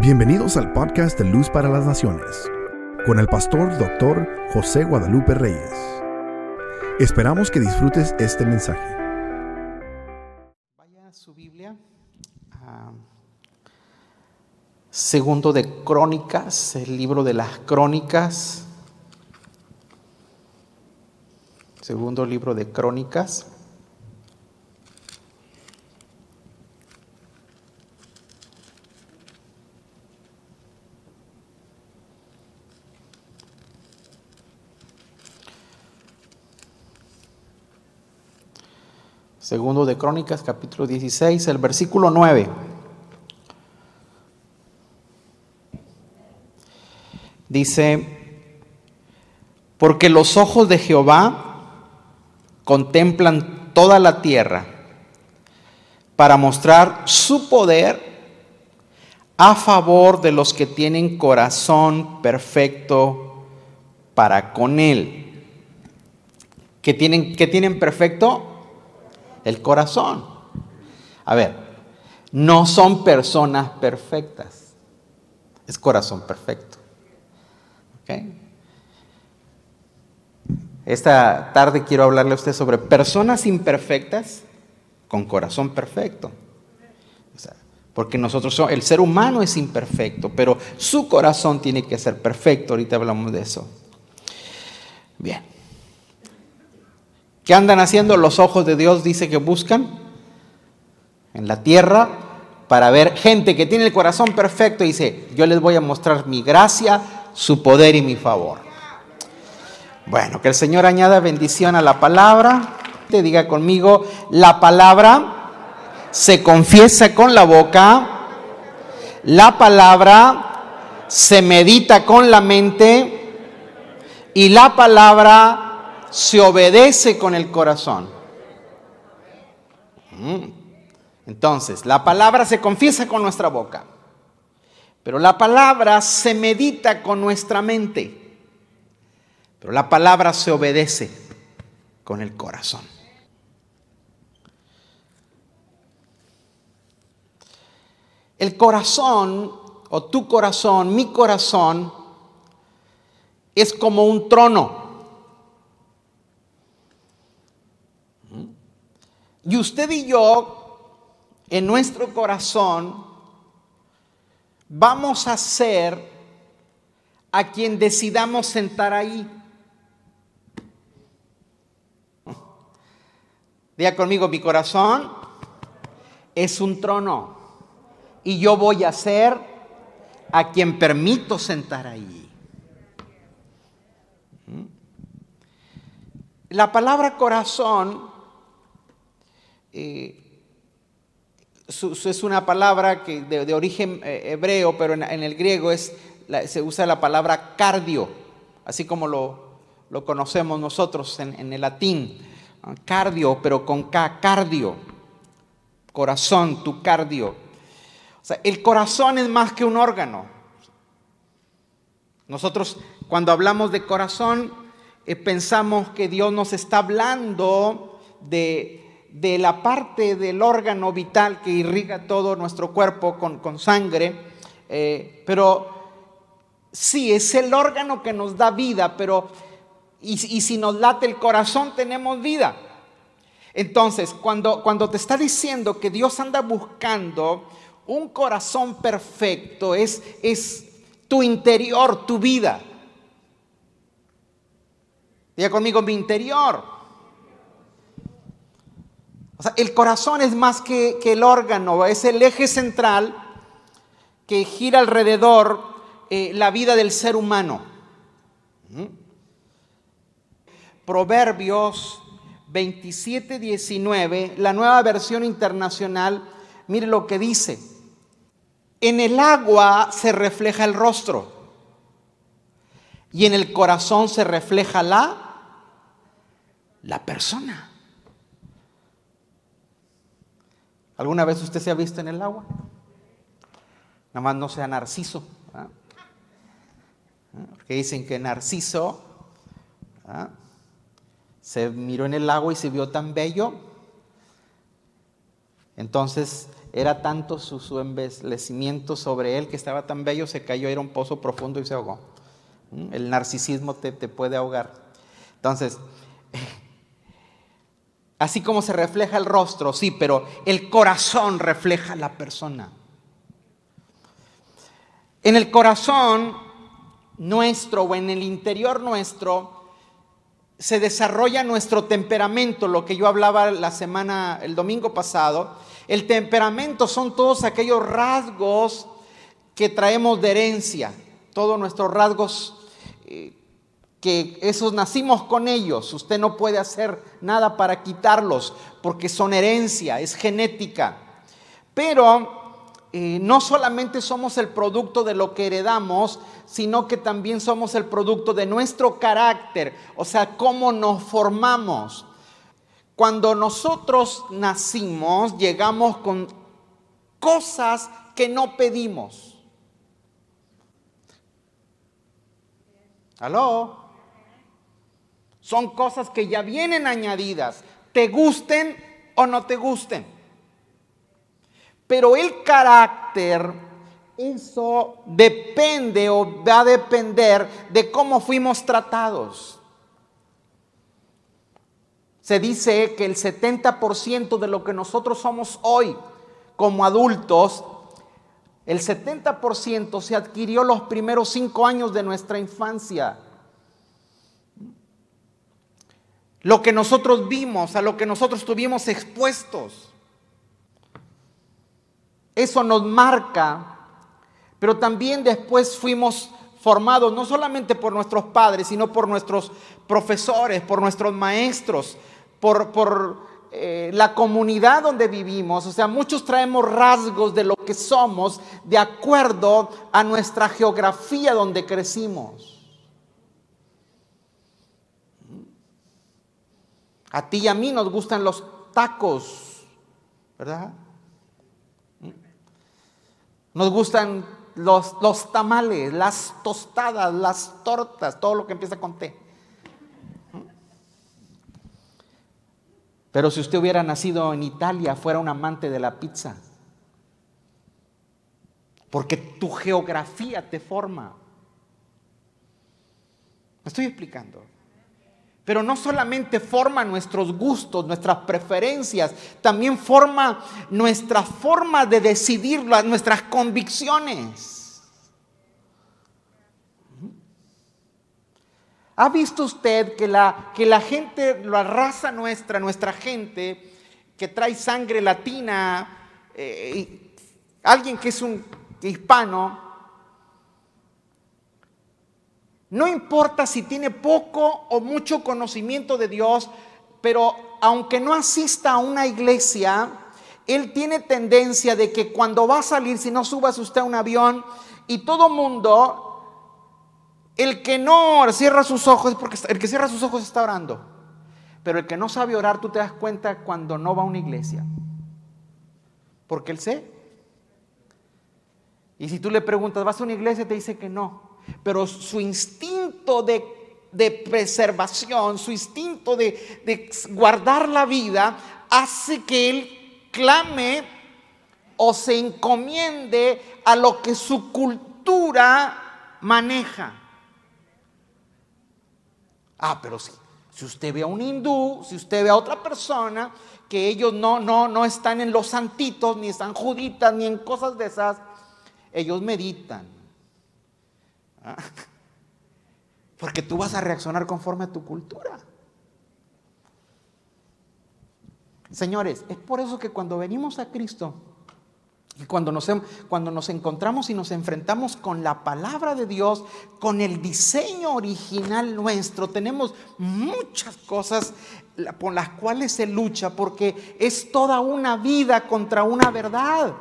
Bienvenidos al podcast de Luz para las Naciones, con el pastor doctor José Guadalupe Reyes. Esperamos que disfrutes este mensaje. Vaya a su Biblia, a segundo de Crónicas, el libro de las Crónicas, segundo libro de Crónicas. Segundo de Crónicas, capítulo 16, el versículo 9. Dice, porque los ojos de Jehová contemplan toda la tierra para mostrar su poder a favor de los que tienen corazón perfecto para con él. ¿Qué tienen, qué tienen perfecto? El corazón. A ver, no son personas perfectas, es corazón perfecto. Esta tarde quiero hablarle a usted sobre personas imperfectas con corazón perfecto. porque nosotros el ser humano es imperfecto, pero su corazón tiene que ser perfecto. Ahorita hablamos de eso. Bien. ¿Qué andan haciendo los ojos de Dios? Dice que buscan en la tierra para ver gente que tiene el corazón perfecto y dice, yo les voy a mostrar mi gracia, su poder y mi favor. Bueno, que el Señor añada bendición a la palabra. Te diga conmigo, la palabra se confiesa con la boca, la palabra se medita con la mente y la palabra se obedece con el corazón. Mm. Entonces, la palabra se confiesa con nuestra boca, pero la palabra se medita con nuestra mente, pero la palabra se obedece con el corazón. El corazón, o tu corazón, mi corazón, es como un trono. Y usted y yo, en nuestro corazón, vamos a ser a quien decidamos sentar ahí. Diga conmigo, mi corazón es un trono y yo voy a ser a quien permito sentar ahí. La palabra corazón eh, es una palabra que de, origen eh, hebreo, pero en, el griego es, se usa la palabra cardio, así como lo, conocemos nosotros en, el latín. Cardio, pero con K, cardio. Corazón, tu cardio. O sea, el corazón es más que un órgano. Nosotros cuando hablamos de corazón eh, pensamos que Dios nos está hablando de, de la parte del órgano vital que irriga todo nuestro cuerpo con, sangre, eh, pero sí, es el órgano que nos da vida, pero y, si nos late el corazón tenemos vida. Entonces, cuando, cuando te está diciendo que Dios anda buscando un corazón perfecto, es, es tu interior, tu vida. Diga conmigo, mi interior el corazón es más que, el órgano, es el eje central que gira alrededor eh, la vida del ser humano. ¿Mm? Proverbios 27, 19, la nueva versión internacional, mire lo que dice. En el agua se refleja el rostro y en el corazón se refleja la, la persona. ¿Alguna vez usted se ha visto en el agua? Nada más no sea narciso. Porque dicen que Narciso se miró en el agua y se vio tan bello Entonces era tanto su, su embellecimiento sobre él que estaba tan bello, se cayó, era un pozo profundo y se ahogó. ¿Mm? El narcisismo te, te puede ahogar. Entonces, así como se refleja el rostro, sí, pero el corazón refleja la persona. En el corazón nuestro o en el interior nuestro se desarrolla nuestro temperamento, lo que yo hablaba la semana, el domingo pasado. El temperamento son todos aquellos rasgos que traemos de herencia, todos nuestros rasgos eh, que esos nacimos con ellos. Usted no puede hacer nada para quitarlos porque son herencia, es genética. Pero eh, no solamente somos el producto de lo que heredamos, sino que también somos el producto de nuestro carácter, o sea, cómo nos formamos. Cuando nosotros nacimos, llegamos con cosas que no pedimos. ¿Aló? Son cosas que ya vienen añadidas, te gusten o no te gusten. Pero el carácter, eso depende o va a depender de cómo fuimos tratados. Se dice que el 70% de lo que nosotros somos hoy como adultos, el 70% se adquirió los primeros cinco años de nuestra infancia. Lo que nosotros vimos, a lo que nosotros estuvimos expuestos. Eso nos marca, pero también después fuimos formados no solamente por nuestros padres, sino por nuestros profesores, por nuestros maestros, por, por eh, la comunidad donde vivimos. O sea, muchos traemos rasgos de lo que somos de acuerdo a nuestra geografía donde crecimos. A ti y a mí nos gustan los tacos, ¿verdad? Nos gustan los, tamales, las tostadas, las tortas, todo lo que empieza con T. Pero si usted hubiera nacido en Italia, fuera un amante de la pizza. Porque tu geografía te forma. ¿Me estoy explicando? Pero no solamente forma nuestros gustos, nuestras preferencias, también forma nuestra forma de decidir, nuestras convicciones. ¿Ha visto usted que la, que la gente, la raza nuestra, nuestra gente, que trae sangre latina, eh, alguien que es un hispano, no importa si tiene poco o mucho conocimiento de Dios, pero aunque no asista a una iglesia, él tiene tendencia de que cuando va a salir, si no subas usted a un avión y todo mundo, el que no cierra sus ojos porque el que cierra sus ojos está orando. Pero el que no sabe orar, tú te das cuenta cuando no va a una iglesia. Porque él sé. Y si tú le preguntas, ¿vas a una iglesia? Te dice que no pero su instinto de, preservación, su instinto de, de guardar la vida, hace que él clame o se encomiende a lo que su cultura maneja. Ah, pero sí. Si usted ve a un hindú, si usted ve a otra persona, que ellos no, no, no están en los santitos, ni están juditas, ni en cosas de esas, ellos meditan. Ah. Porque tú vas a reaccionar conforme a tu cultura. Señores, es por eso que cuando venimos a Cristo y cuando nos, cuando nos encontramos y nos enfrentamos con la palabra de Dios, con el diseño original nuestro, tenemos muchas cosas por las cuales se lucha porque es toda una vida contra una verdad.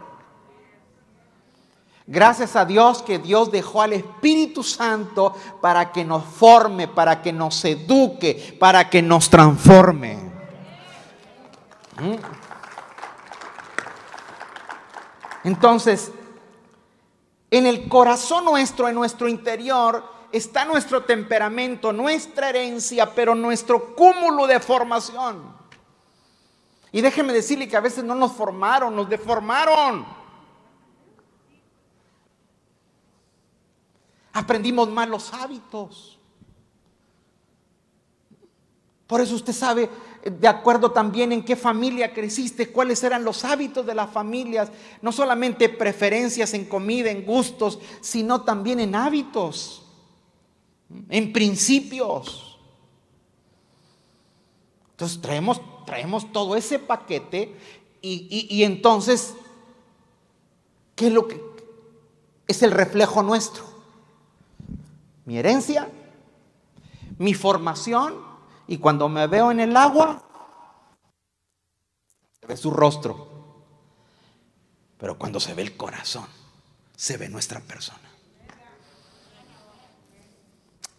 Gracias a Dios que Dios dejó al Espíritu Santo para que nos forme, para que nos eduque, para que nos transforme. ¿Mm? Entonces, en el corazón nuestro, en nuestro interior, está nuestro temperamento, nuestra herencia, pero nuestro cúmulo de formación. Y déjeme decirle que a veces no nos formaron, nos deformaron. Aprendimos malos hábitos. Por eso usted sabe, de acuerdo también en qué familia creciste, cuáles eran los hábitos de las familias, no solamente preferencias en comida, en gustos, sino también en hábitos, en principios. Entonces traemos, traemos todo ese paquete y, y entonces, ¿qué es lo que es el reflejo nuestro? Mi herencia, mi formación y cuando me veo en el agua, se ve su rostro. Pero cuando se ve el corazón, se ve nuestra persona.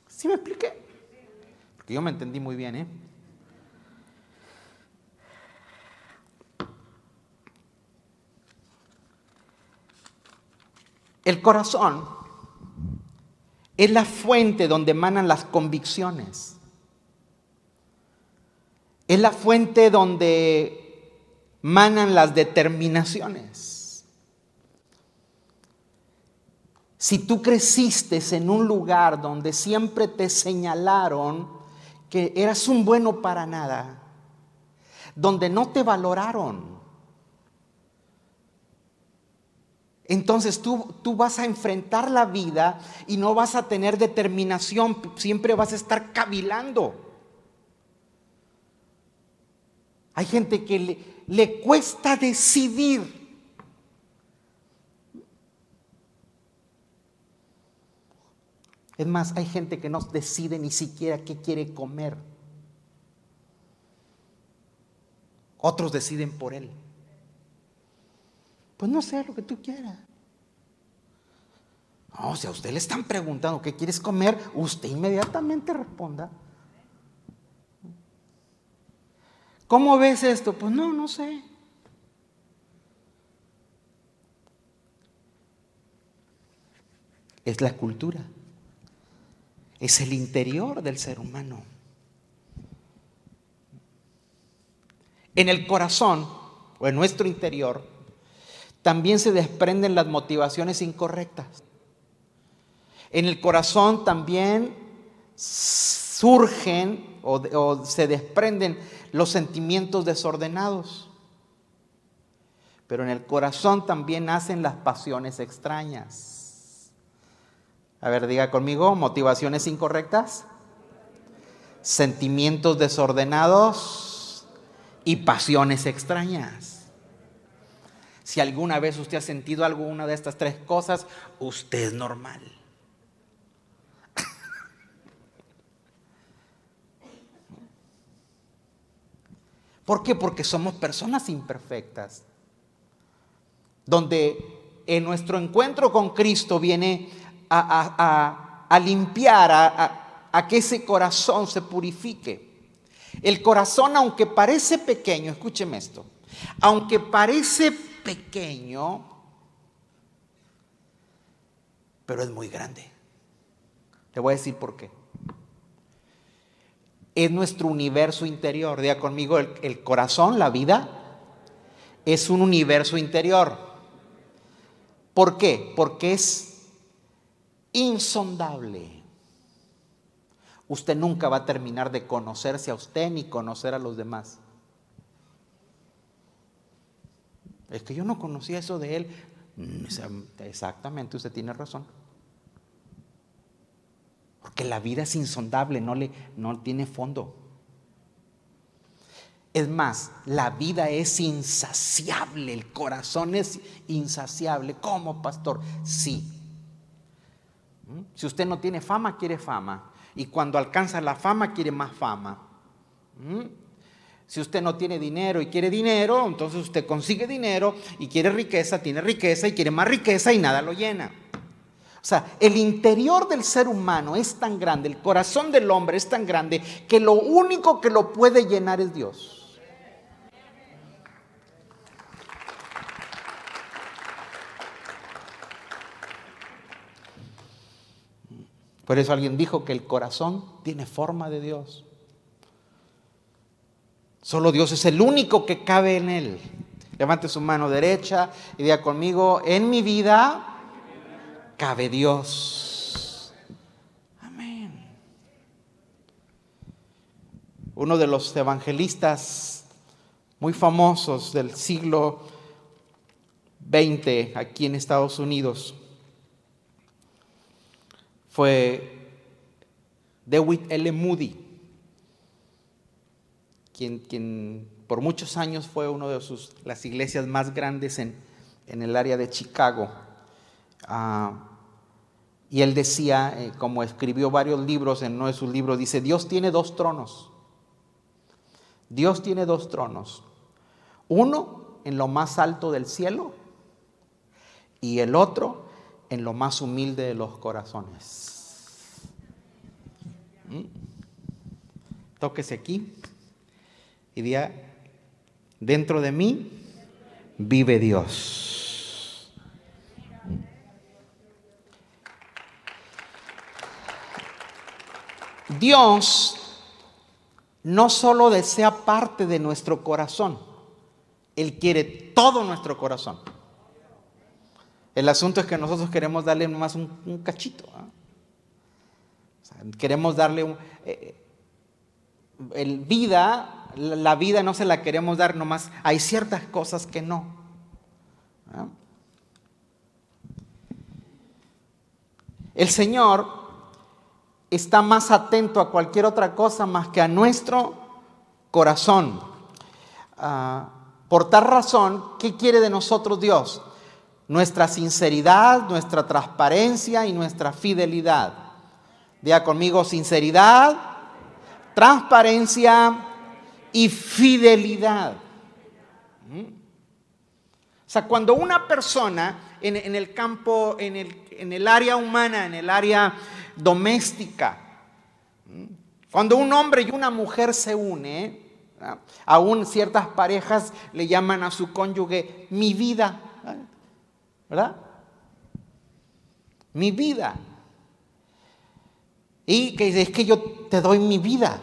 ¿Sí me expliqué? Porque yo me entendí muy bien, ¿eh? El corazón es la fuente donde emanan las convicciones. Es la fuente donde manan las determinaciones. Si tú creciste en un lugar donde siempre te señalaron que eras un bueno para nada, donde no te valoraron, entonces tú, tú, vas a enfrentar la vida y no vas a tener determinación, siempre vas a estar cavilando. Hay gente que le, cuesta decidir. Es más, hay gente que no decide ni siquiera qué quiere comer. Otros deciden por él. Pues no sé lo que tú quieras. o sea, a usted le están preguntando qué quieres comer, usted inmediatamente responda. ¿Cómo ves esto? Pues no, no sé. Es la cultura. Es el interior del ser humano. En el corazón o en nuestro interior también se desprenden las motivaciones incorrectas. En el corazón también surgen o, se desprenden los sentimientos desordenados. Pero en el corazón también nacen las pasiones extrañas. A ver, diga conmigo, motivaciones incorrectas, sentimientos desordenados y pasiones extrañas. Si alguna vez usted ha sentido alguna de estas tres cosas, usted es normal. ¿Por qué? Porque somos personas imperfectas. Donde en nuestro encuentro con Cristo viene a, limpiar, a que ese corazón se purifique. El corazón, aunque parece pequeño, escúcheme esto, aunque parece pequeño, pero es muy grande. Le voy a decir por qué es nuestro universo interior. Diga conmigo, el, corazón, la vida, es un universo interior. ¿Por qué? Porque es insondable. Usted nunca va a terminar de conocerse a usted ni conocer a los demás. Es que yo no conocía eso de él. Mm, exactamente, usted tiene razón. Porque la vida es insondable, no, le, no tiene fondo. Es más, la vida es insaciable, el corazón es insaciable. ¿Cómo, pastor? Sí. ¿Mm? Si usted no tiene fama, quiere fama. Y cuando alcanza la fama, quiere más fama. Si usted no tiene dinero y quiere dinero, entonces usted consigue dinero y quiere riqueza, tiene riqueza y quiere más riqueza y nada lo llena. O sea, el interior del ser humano es tan grande, el corazón del hombre es tan grande, que lo único que lo puede llenar es Dios. Por eso alguien dijo que el corazón tiene forma de Dios. Solo Dios es el único que cabe en él. Levante su mano derecha y diga conmigo, en mi vida cabe Dios. Amén. Uno de los evangelistas muy famosos del siglo XX aquí en Estados Unidos fue Dewitt L. Moody, quien, quien por muchos años fue una de sus, las iglesias más grandes en, el área de Chicago. Ah, y él decía, eh, como escribió varios libros, en uno de sus libros, dice, Dios tiene dos tronos. Dios tiene dos tronos. Uno en lo más alto del cielo y el otro en lo más humilde de los corazones. ¿Mm? Tóquese aquí y diga, Dentro de mí vive Dios. Dios no solo desea parte de nuestro corazón, Él quiere todo nuestro corazón. El asunto es que nosotros queremos darle más un, cachito. ¿ah? queremos darle un, eh, el vida la vida no se la queremos dar nomás. Hay ciertas cosas que no. ¿Ah? El Señor está más atento a cualquier otra cosa más que a nuestro corazón. Ah, por tal razón, ¿qué quiere de nosotros Dios? Nuestra sinceridad, nuestra transparencia y nuestra fidelidad. Diga conmigo sinceridad, transparencia y fidelidad. ¿Mm? O sea, cuando una persona en, el campo, en el, en el, área humana, en el área doméstica, ¿Mm? cuando un hombre y una mujer se unen, aún ciertas parejas le llaman a su cónyuge mi vida, ¿verdad? Mi vida. Y que es que yo te doy mi vida.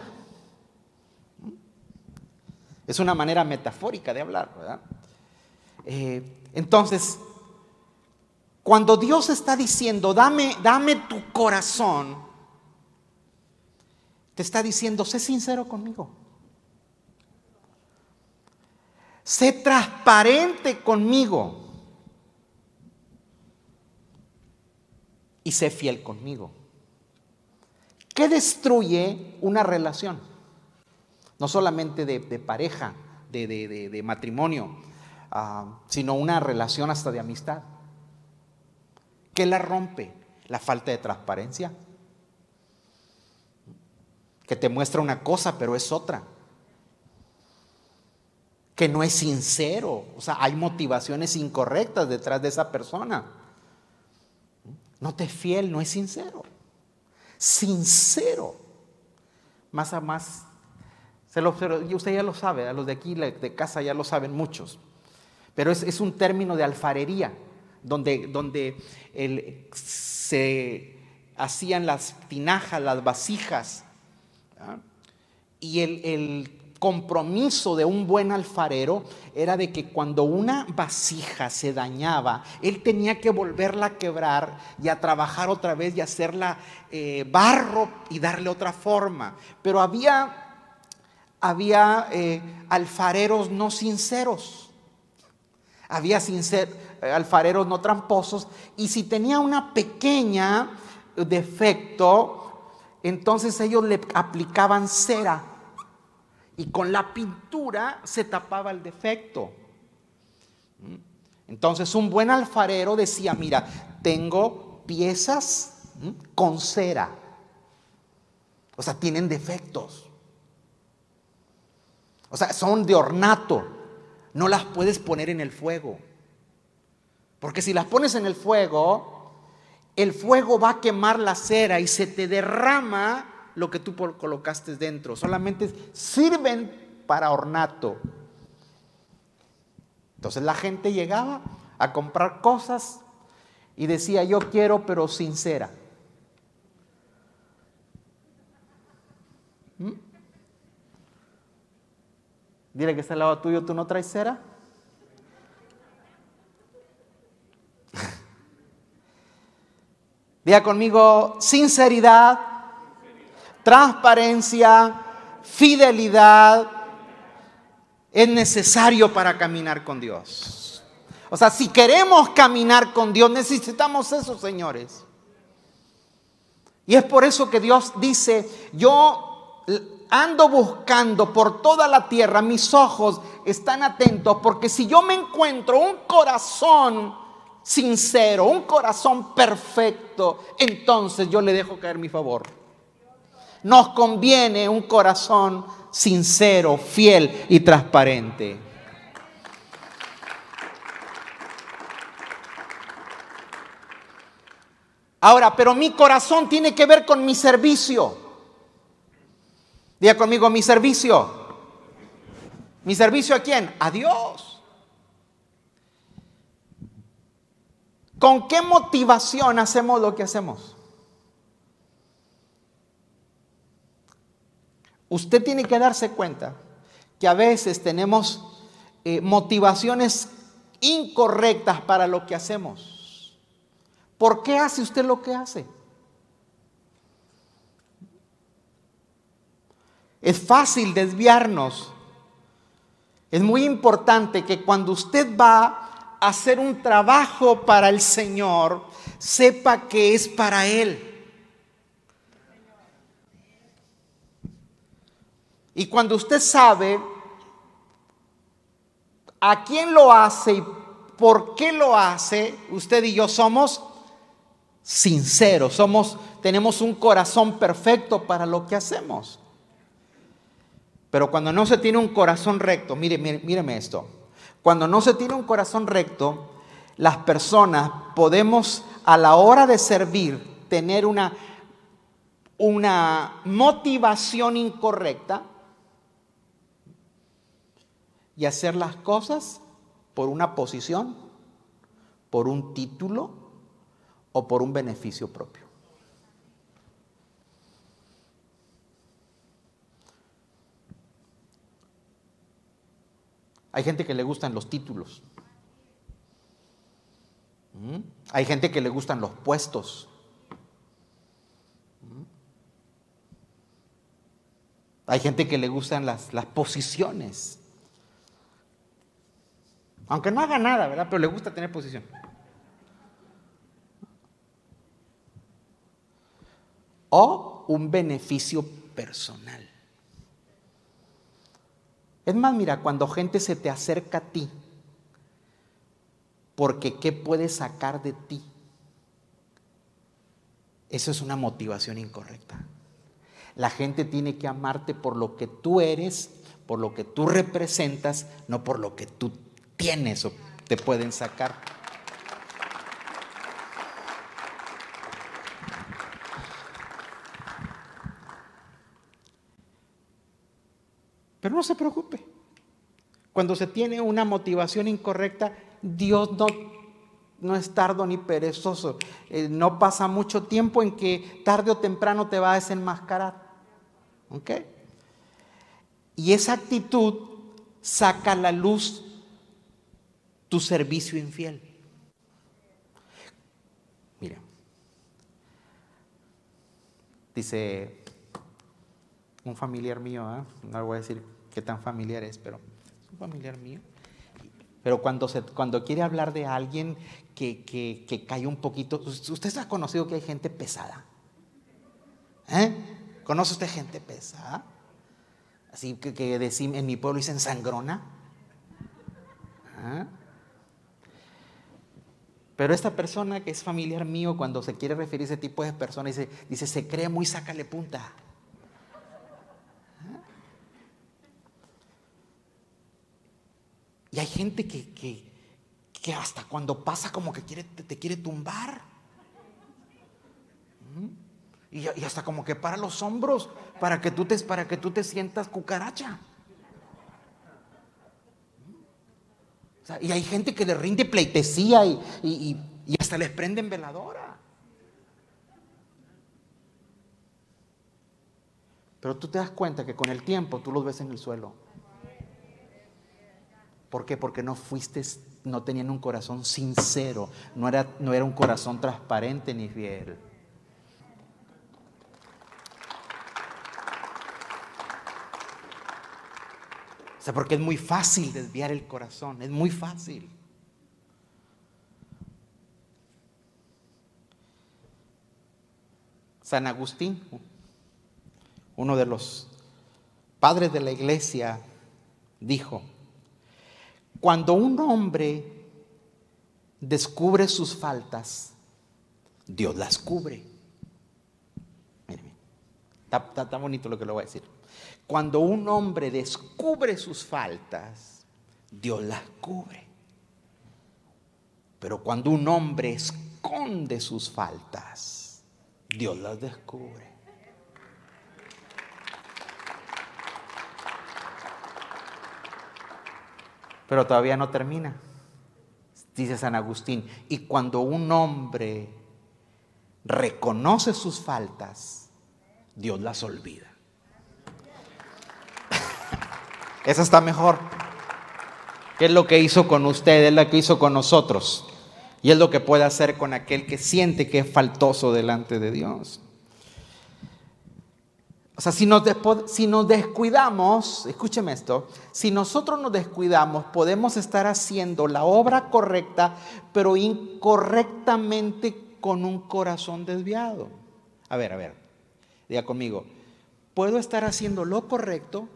Es una manera metafórica de hablar, ¿verdad? Eh, entonces, cuando Dios está diciendo, dame, dame tu corazón, te está diciendo, sé sincero conmigo. Sé transparente conmigo. Y sé fiel conmigo. ¿Qué destruye una relación? No solamente de, pareja, de, matrimonio, ah, sino una relación hasta de amistad. ¿Qué la rompe? La falta de transparencia. Que te muestra una cosa, pero es otra. Que no es sincero. O sea, hay motivaciones incorrectas detrás de esa persona. No te es fiel, no es sincero. Sincero. Más a más y usted ya lo sabe, a los de aquí de casa ya lo saben muchos. Pero es, un término de alfarería, donde, donde se hacían las tinajas, las vasijas. Y el, el compromiso de un buen alfarero era de que cuando una vasija se dañaba, él tenía que volverla a quebrar y a trabajar otra vez y hacerla eh, barro y darle otra forma. Pero había había eh, alfareros no sinceros, había eh, alfareros no tramposos, y si tenía una pequeña defecto, entonces ellos le aplicaban cera y con la pintura se tapaba el defecto. ¿Mm? Entonces un buen alfarero decía, mira, tengo piezas con cera. O sea, tienen defectos. O sea, son de ornato. No las puedes poner en el fuego. Porque si las pones en el fuego, el fuego va a quemar la cera y se te derrama lo que tú colocaste dentro. Solamente sirven para ornato. Entonces la gente llegaba a comprar cosas y decía, yo quiero, pero sincera. ¿Mm? Dile que está al lado tuyo, ¿tú no traes cera? Diga conmigo, sinceridad, transparencia, fidelidad es necesario para caminar con Dios. O sea, si queremos caminar con Dios, necesitamos eso, señores. Y es por eso que Dios dice, yo ando buscando por toda la tierra, mis ojos están atentos, porque si yo me encuentro un corazón sincero, un corazón perfecto, entonces yo le dejo caer mi favor. Nos conviene un corazón sincero, fiel y transparente. Ahora, pero mi corazón tiene que ver con mi servicio. Diga conmigo, mi servicio. ¿Mi servicio a quién? A Dios. ¿Con qué motivación hacemos lo que hacemos? Usted tiene que darse cuenta que a veces tenemos eh, motivaciones incorrectas para lo que hacemos. ¿Por qué hace usted lo que hace? Es fácil desviarnos. Es muy importante que cuando usted va a hacer un trabajo para el Señor, sepa que es para Él. Y cuando usted sabe a quién lo hace y por qué lo hace, usted y yo somos sinceros, somos tenemos un corazón perfecto para lo que hacemos. Pero cuando no se tiene un corazón recto, mire, míreme esto. Cuando no se tiene un corazón recto, las personas podemos a la hora de servir tener una, una motivación incorrecta y hacer las cosas por una posición, por un título o por un beneficio propio. Hay gente que le gustan los títulos. ¿Mm? Hay gente que le gustan los puestos. ¿Mm? Hay gente que le gustan las, las, posiciones. Aunque no haga nada, ¿verdad? Pero le gusta tener posición. O un beneficio personal. Es más, mira, cuando gente se te acerca a ti, porque ¿qué puedes sacar de ti? Eso es una motivación incorrecta. La gente tiene que amarte por lo que tú eres, por lo que tú representas, no por lo que tú tienes o te pueden sacar. No se preocupe. Cuando se tiene una motivación incorrecta, Dios no, no es tardo ni perezoso. Eh, no pasa mucho tiempo en que tarde o temprano te va a desenmascarar. ¿Ok? Y esa actitud saca a la luz tu servicio infiel. Mira, dice un familiar mío, ¿eh? no voy a decir qué tan familiar es, pero es un familiar mío. Pero cuando, se, cuando quiere hablar de alguien que, que, cae un poquito, usted ha conocido que hay gente pesada. ¿Eh? ¿Conoce usted gente pesada? Así que, que en mi pueblo dicen sangrona. ¿Ah? Pero esta persona que es familiar mío, cuando se quiere referir a ese tipo de personas, dice, dice se cree muy sácale punta. Y hay gente que, que, hasta cuando pasa como que quiere, te, quiere tumbar. ¿Mm? Y, hasta como que para los hombros para que tú te, para que tú te sientas cucaracha. ¿Mm? y hay gente que le rinde pleitesía y, y hasta les prenden veladora. Pero tú te das cuenta que con el tiempo tú los ves en el suelo. ¿Por qué? Porque no fuiste, no tenían un corazón sincero, no era, no era un corazón transparente ni fiel. O sea, porque es muy fácil desviar el corazón, es muy fácil. San Agustín, uno de los padres de la iglesia, dijo, cuando un hombre descubre sus faltas, Dios las cubre. Miren, está, está bonito lo que le voy a decir. Cuando un hombre descubre sus faltas, Dios las cubre. Pero cuando un hombre esconde sus faltas, Dios las descubre. Pero todavía no termina. Dice San Agustín, y cuando un hombre reconoce sus faltas, Dios las olvida. Esa está mejor. ¿Qué es lo que hizo con usted? Es lo que hizo con nosotros. Y es lo que puede hacer con aquel que siente que es faltoso delante de Dios. O sea, si nos, descuidamos, escúcheme esto, si nosotros nos descuidamos, podemos estar haciendo la obra correcta, pero incorrectamente con un corazón desviado. A ver, a ver, diga conmigo, puedo estar haciendo lo correcto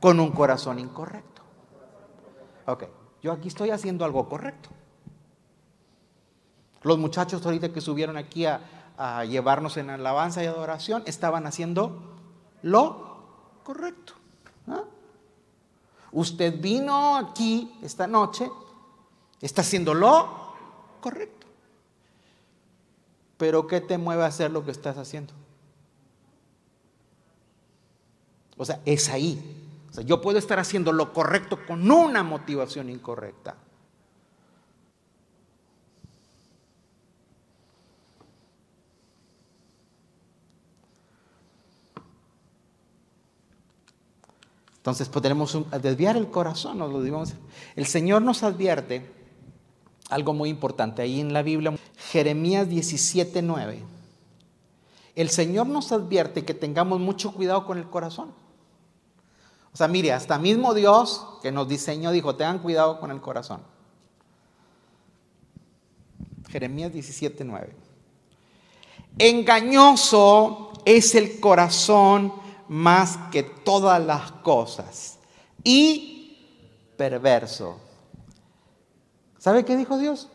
con un corazón incorrecto. Ok, yo aquí estoy haciendo algo correcto. Los muchachos ahorita que subieron aquí a, a llevarnos en alabanza y adoración, estaban haciendo lo correcto. Usted vino aquí esta noche, está haciendo lo correcto. Pero ¿qué te mueve a hacer lo que estás haciendo? O sea, es ahí. O sea, yo puedo estar haciendo lo correcto con una motivación incorrecta. Entonces podremos desviar el corazón, nos lo. El Señor nos advierte algo muy importante ahí en la Biblia, Jeremías 17:9. El Señor nos advierte que tengamos mucho cuidado con el corazón. O sea, mire, hasta mismo Dios que nos diseñó dijo, tengan cuidado con el corazón. Jeremías 17:9. Engañoso es el corazón más que todas las cosas y perverso. ¿Sabe qué dijo Dios?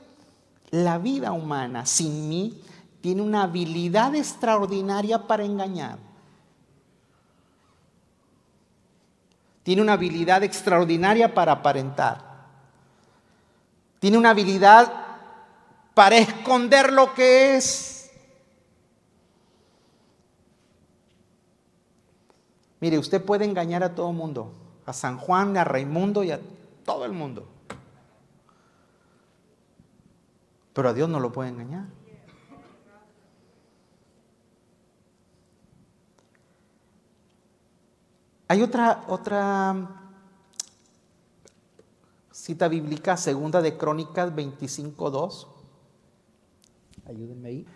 La vida humana sin mí tiene una habilidad extraordinaria para engañar. Tiene una habilidad extraordinaria para aparentar. Tiene una habilidad para esconder lo que es. Mire, usted puede engañar a todo mundo, a San Juan, a Raimundo y a todo el mundo. Pero a Dios no lo puede engañar. Hay otra, otra cita bíblica, segunda de Crónicas 25.2. Ayúdenme ahí.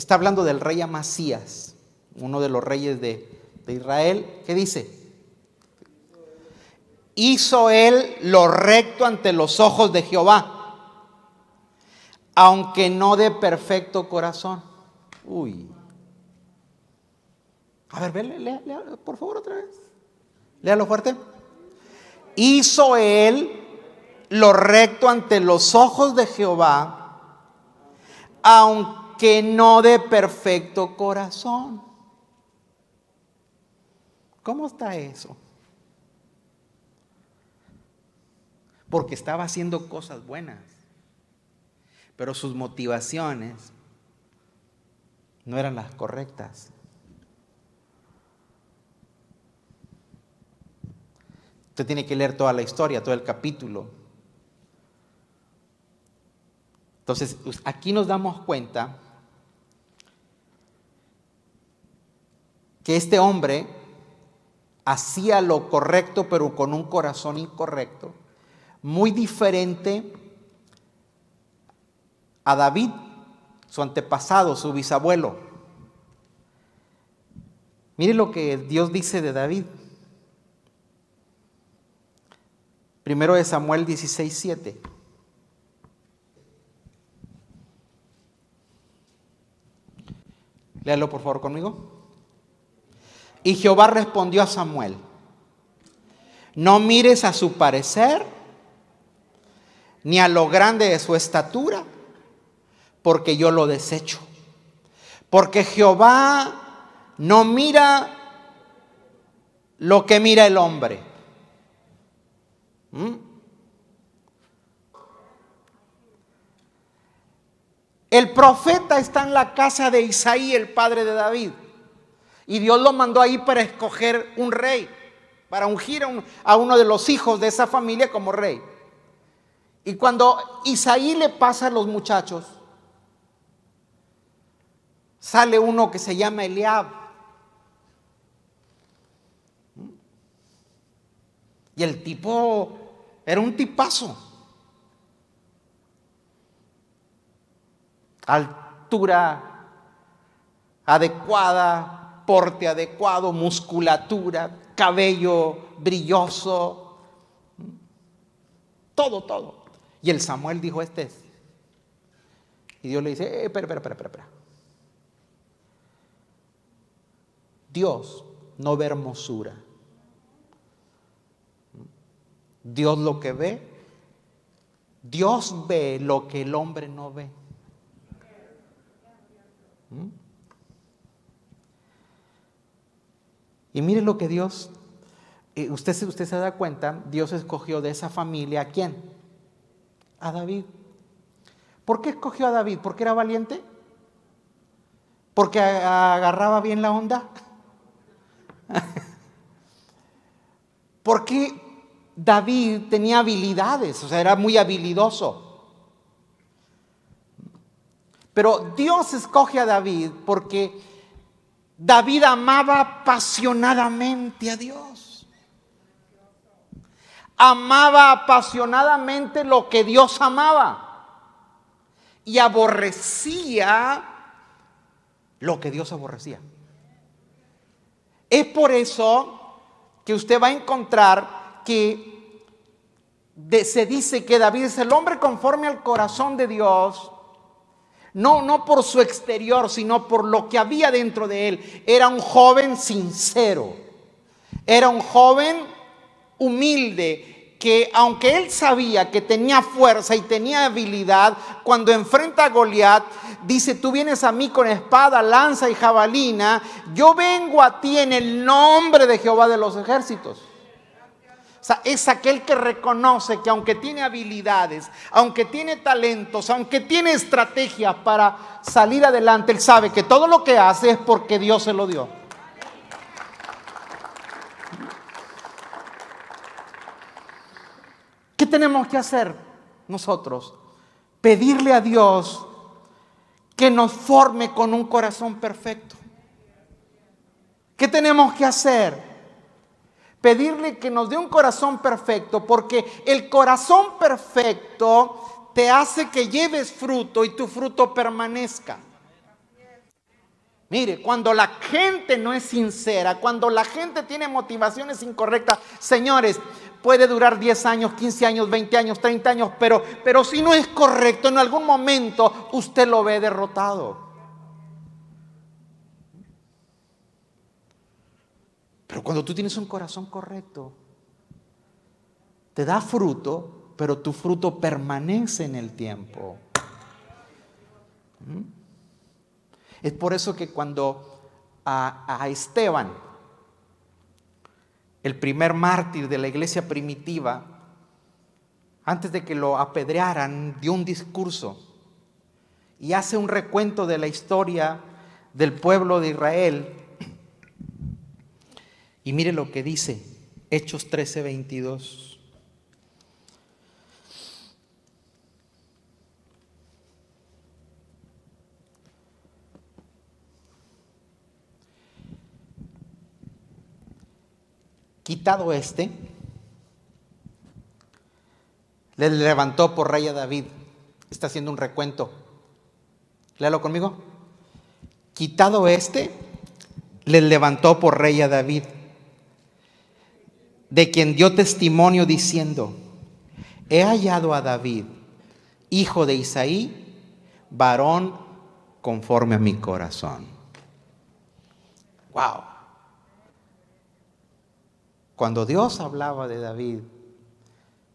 Está hablando del rey Amasías, uno de los reyes de, Israel. ¿Qué dice? Hizo él lo recto ante los ojos de Jehová, aunque no de perfecto corazón. Uy. A ver, lea, por favor otra vez. Léalo fuerte. Hizo él lo recto ante los ojos de Jehová, aunque que no de perfecto corazón. ¿Cómo está eso? Porque estaba haciendo cosas buenas, pero sus motivaciones no eran las correctas. Usted tiene que leer toda la historia, todo el capítulo. Entonces, aquí nos damos cuenta que este hombre hacía lo correcto pero con un corazón incorrecto, muy diferente a David, su antepasado, su bisabuelo. Mire lo que Dios dice de David. Primero de Samuel 16, 7. Léalo por favor conmigo. Y Jehová respondió a Samuel, no mires a su parecer, ni a lo grande de su estatura, porque yo lo desecho. Porque Jehová no mira lo que mira el hombre. ¿Mm? El profeta está en la casa de Isaí, el padre de David. Y Dios lo mandó ahí para escoger un rey, para ungir a, uno de los hijos de esa familia como rey. Y cuando Isaí le pasa a los muchachos, sale uno que se llama Eliab. Y el tipo era un tipazo. Altura adecuada, porte adecuado, musculatura, cabello brilloso, todo, todo. Y el Samuel dijo, este es. Y Dios le dice, eh, espera, espera, espera, espera. Dios no ve hermosura. Dios lo que ve, Dios ve lo que el hombre no ve. Y mire lo que Dios, eh, usted, usted se da cuenta, Dios escogió de esa familia a quién? A David. ¿Por qué escogió a David? ¿Porque era valiente? ¿Porque agarraba bien la onda? Porque David tenía habilidades, o sea, era muy habilidoso. Pero Dios escoge a David porque David amaba apasionadamente a Dios. Amaba apasionadamente lo que Dios amaba. Y aborrecía lo que Dios aborrecía. Es por eso que usted va a encontrar que se dice que David es el hombre conforme al corazón de Dios no, no por su exterior, sino por lo que había dentro de él. Era un joven sincero. Era un joven humilde que aunque él sabía que tenía fuerza y tenía habilidad, cuando enfrenta a Goliat, dice, tú vienes a mí con espada, lanza y jabalina, yo vengo a ti en el nombre de Jehová de los ejércitos. Es aquel que reconoce que aunque tiene habilidades, aunque tiene talentos, aunque tiene estrategias para salir adelante, él sabe que todo lo que hace es porque Dios se lo dio. ¿Qué tenemos que hacer nosotros? Pedirle a Dios que nos forme con un corazón perfecto. ¿Qué tenemos que hacer? Pedirle que nos dé un corazón perfecto, porque el corazón perfecto te hace que lleves fruto y tu fruto permanezca. Mire, cuando la gente no es sincera, cuando la gente tiene motivaciones incorrectas, señores, puede durar 10 años, 15 años, 20 años, 30 años, pero, pero si no es correcto, en algún momento usted lo ve derrotado. Pero cuando tú tienes un corazón correcto, te da fruto, pero tu fruto permanece en el tiempo. ¿Mm? Es por eso que cuando a, Esteban, el primer mártir de la iglesia primitiva, antes de que lo apedrearan, dio un discurso y hace un recuento de la historia del pueblo de Israel y mire lo que dice Hechos 13, 22. quitado este, le levantó por rey a David. Está haciendo un recuento. Léalo conmigo. Quitado este, le levantó por rey a David, de quien dio testimonio diciendo, he hallado a David, hijo de Isaí, varón conforme a mi corazón. Wow. Cuando Dios hablaba de David,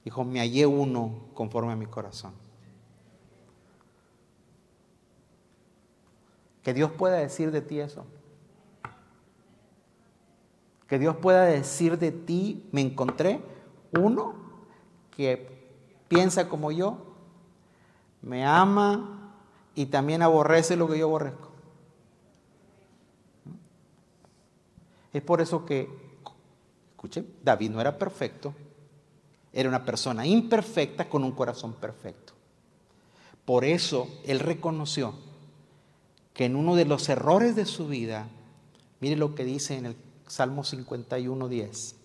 dijo, me hallé uno conforme a mi corazón. Que Dios pueda decir de ti eso. Que Dios pueda decir de ti, me encontré uno que piensa como yo, me ama y también aborrece lo que yo aborrezco. Es por eso que, escuchen, David no era perfecto, era una persona imperfecta con un corazón perfecto. Por eso él reconoció que en uno de los errores de su vida, mire lo que dice en el Salmo 51, 10.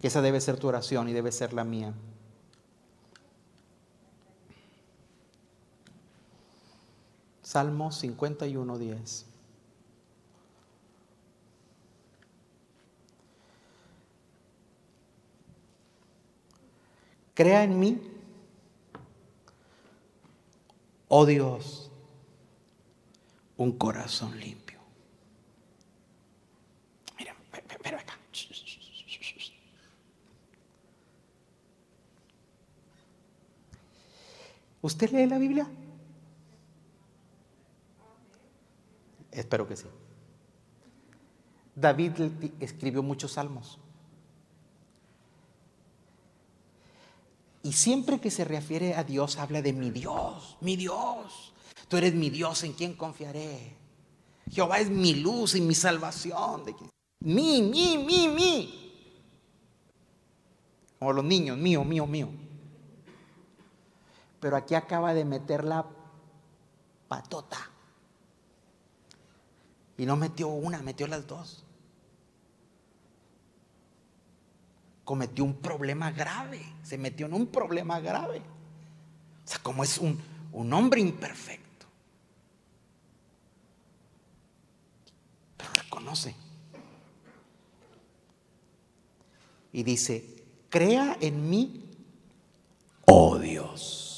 Que esa debe ser tu oración y debe ser la mía. Salmo 51, 10. Crea en mí, oh Dios, un corazón limpio. Mira, pero acá. ¿Usted lee la Biblia? Espero que sí. David escribió muchos salmos. Y siempre que se refiere a Dios habla de mi Dios, mi Dios. Tú eres mi Dios, ¿en quién confiaré? Jehová es mi luz y mi salvación. Mi, mi, mi, mi. Como los niños, mío, mío, mío. Pero aquí acaba de meter la patota. Y no metió una, metió las dos. Cometió un problema grave, se metió en un problema grave. O sea, como es un, un hombre imperfecto. Pero reconoce. Y dice, crea en mí, oh Dios.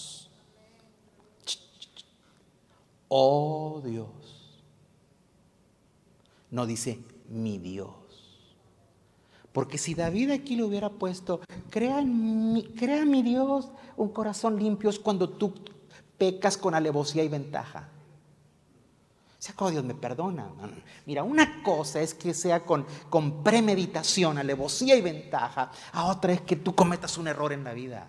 Oh Dios. No dice mi Dios. Porque si David aquí le hubiera puesto, crea, mi, Dios un corazón limpio es cuando tú pecas con alevosía y ventaja. O sea, como Dios me perdona. Mira, una cosa es que sea con, con premeditación, alevosía y ventaja. A otra es que tú cometas un error en la vida.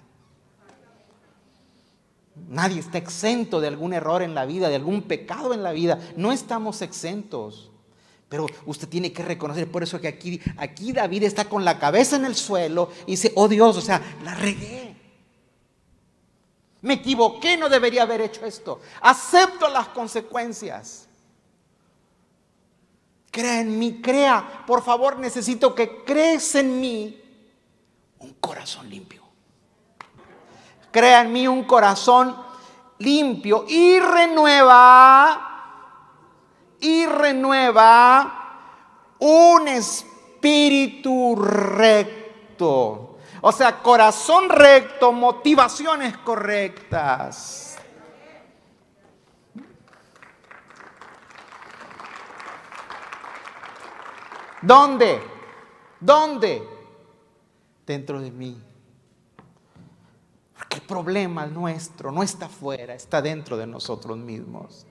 Nadie está exento de algún error en la vida, de algún pecado en la vida. No estamos exentos. Pero usted tiene que reconocer, por eso que aquí, aquí David está con la cabeza en el suelo y dice, oh Dios, o sea, la regué. Me equivoqué, no debería haber hecho esto. Acepto las consecuencias. Crea en mí, crea. Por favor, necesito que crees en mí un corazón limpio. Crea en mí un corazón limpio y renueva, y renueva un espíritu recto. O sea, corazón recto, motivaciones correctas. ¿Dónde? ¿Dónde? Dentro de mí. El problema nuestro no está fuera, está dentro de nosotros mismos.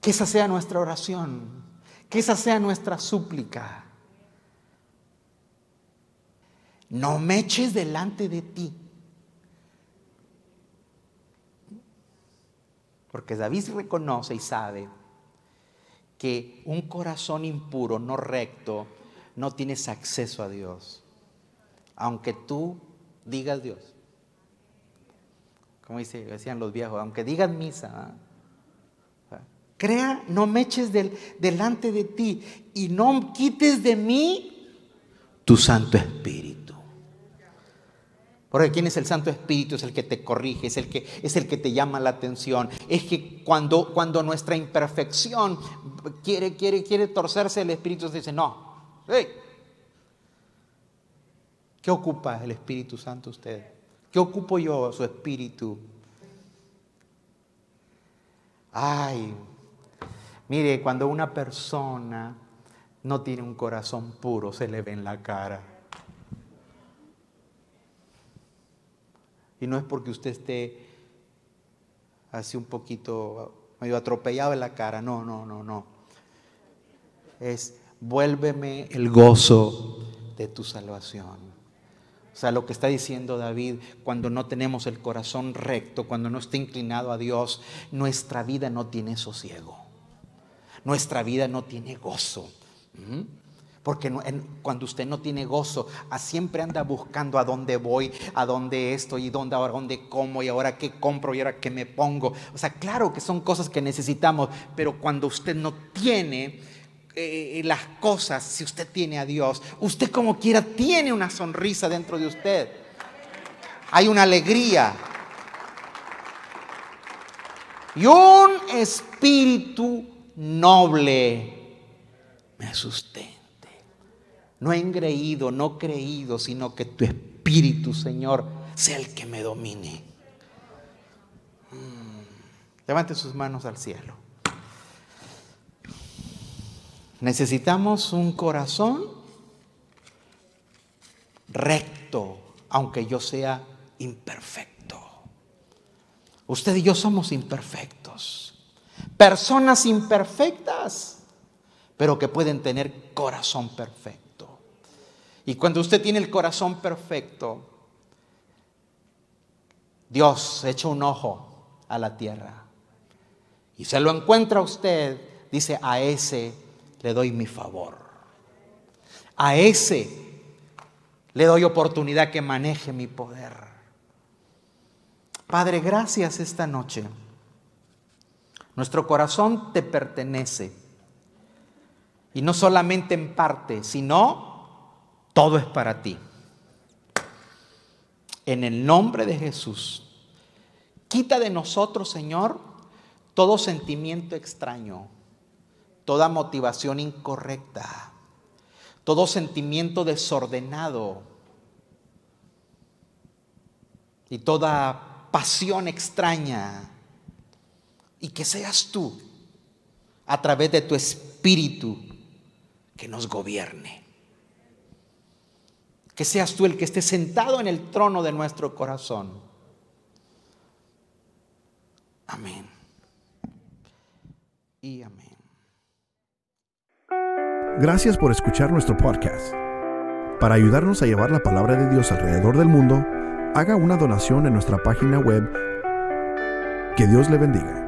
Que esa sea nuestra oración, que esa sea nuestra súplica. No me eches delante de ti. Porque David reconoce y sabe que un corazón impuro, no recto, no tienes acceso a Dios aunque tú digas Dios. Como dice, decían los viejos, aunque digas misa, ¿ah? Crea, no me eches del, delante de ti y no quites de mí tu Santo Espíritu. Porque quién es el Santo Espíritu es el que te corrige, es el que, es el que te llama la atención. Es que cuando, cuando nuestra imperfección quiere, quiere, quiere torcerse, el Espíritu dice, no, ¿qué ocupa el Espíritu Santo usted? ¿Qué ocupo yo, su Espíritu? Ay, Mire, cuando una persona no tiene un corazón puro, se le ve en la cara. Y no es porque usted esté así un poquito medio atropellado en la cara, no, no, no, no. Es vuélveme el gozo de tu salvación. O sea, lo que está diciendo David, cuando no tenemos el corazón recto, cuando no está inclinado a Dios, nuestra vida no tiene sosiego nuestra vida no tiene gozo. Porque cuando usted no tiene gozo, siempre anda buscando a dónde voy, a dónde estoy, y dónde ahora, dónde como, y ahora qué compro, y ahora qué me pongo. O sea, claro que son cosas que necesitamos, pero cuando usted no tiene eh, las cosas, si usted tiene a Dios, usted como quiera tiene una sonrisa dentro de usted. Hay una alegría. Y un espíritu noble me sustente. No engreído, no creído, sino que tu espíritu, Señor, sea el que me domine. Mm. Levante sus manos al cielo. Necesitamos un corazón recto, aunque yo sea imperfecto. Usted y yo somos imperfectos personas imperfectas, pero que pueden tener corazón perfecto. Y cuando usted tiene el corazón perfecto, Dios echa un ojo a la tierra y se lo encuentra usted, dice, a ese le doy mi favor. A ese le doy oportunidad que maneje mi poder. Padre, gracias esta noche nuestro corazón te pertenece. Y no solamente en parte, sino todo es para ti. En el nombre de Jesús, quita de nosotros, Señor, todo sentimiento extraño, toda motivación incorrecta, todo sentimiento desordenado y toda pasión extraña y que seas tú, a través de tu espíritu, que nos gobierne. Que seas tú el que esté sentado en el trono de nuestro corazón. Amén. Y amén. Gracias por escuchar nuestro podcast. Para ayudarnos a llevar la palabra de Dios alrededor del mundo, haga una donación en nuestra página web. Que Dios le bendiga.